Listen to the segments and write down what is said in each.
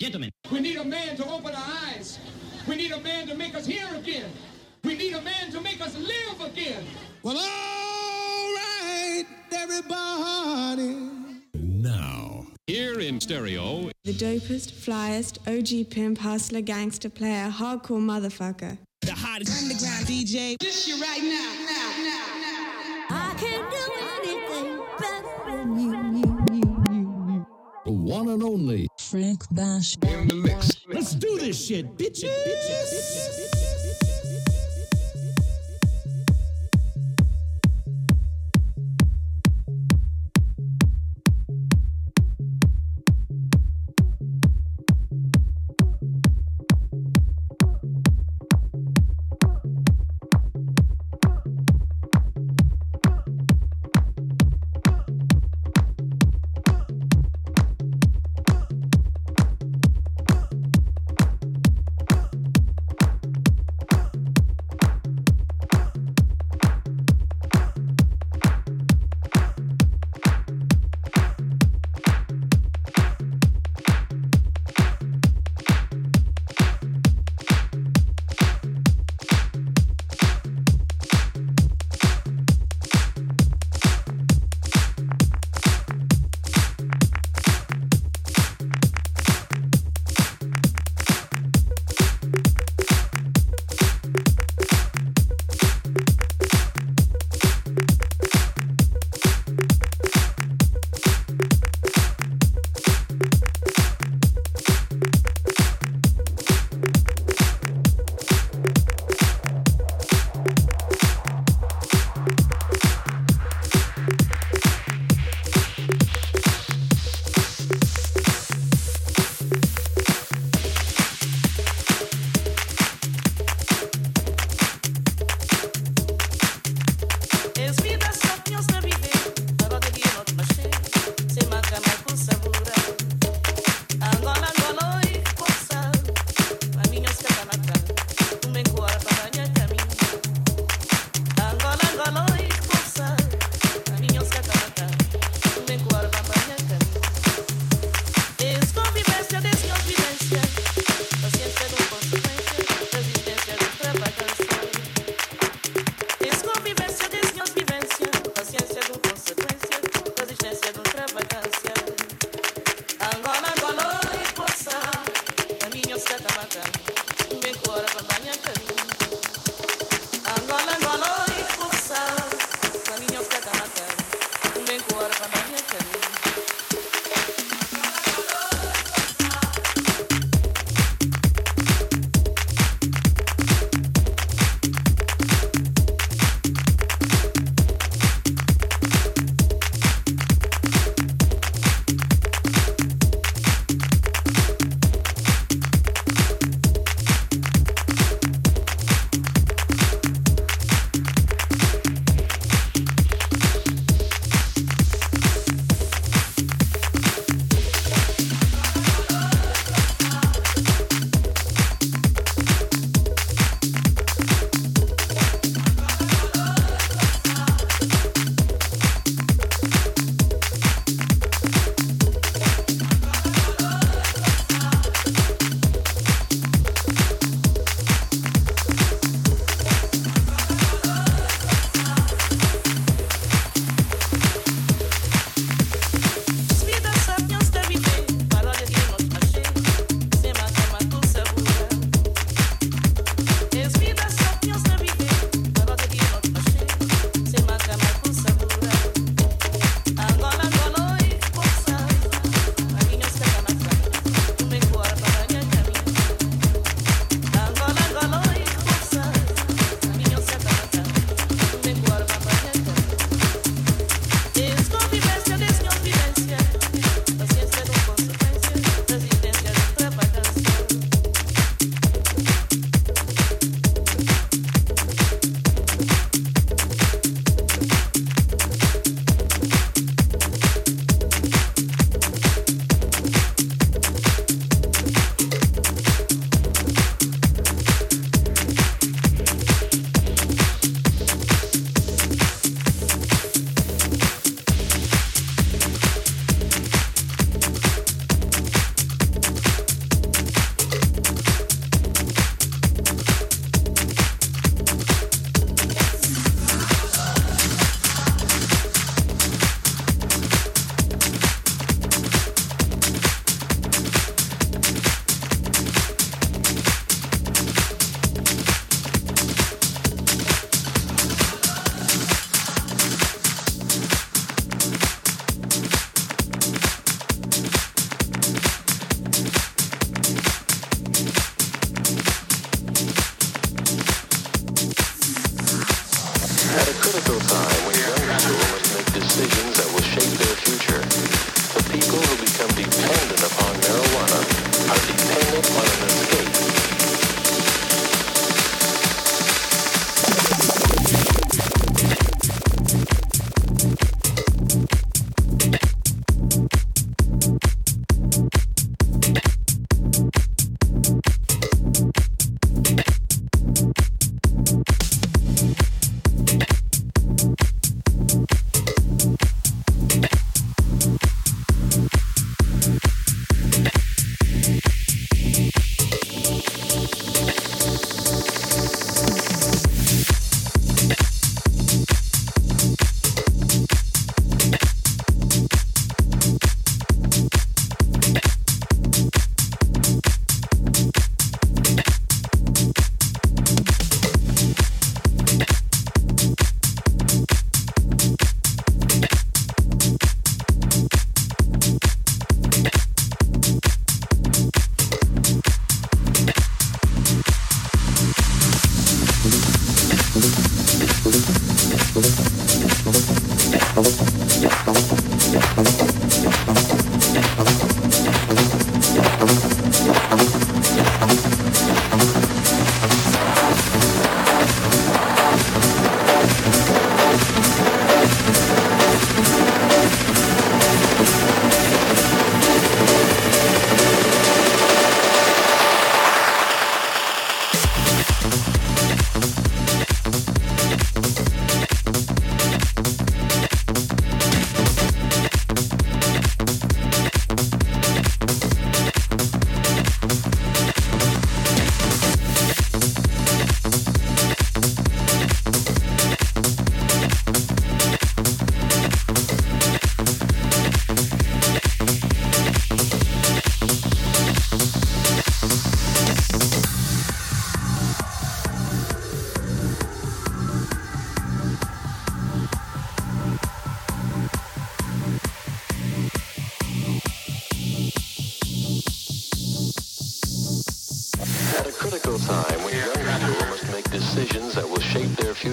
Gentlemen. We need a man to open our eyes. We need a man to make us hear again. We need a man to make us live again. Well, all right, everybody. Now, here in stereo, The dopest, flyest, OG pimp, hustler, gangster player, hardcore motherfucker. The hottest underground DJ. This you right now, now, one and only Frank Bash. in the mix. Let's do this shit, bitches. bitches. shape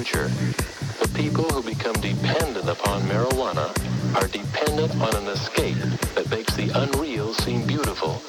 future, the people who become dependent upon marijuana are dependent on an escape that makes the unreal seem beautiful.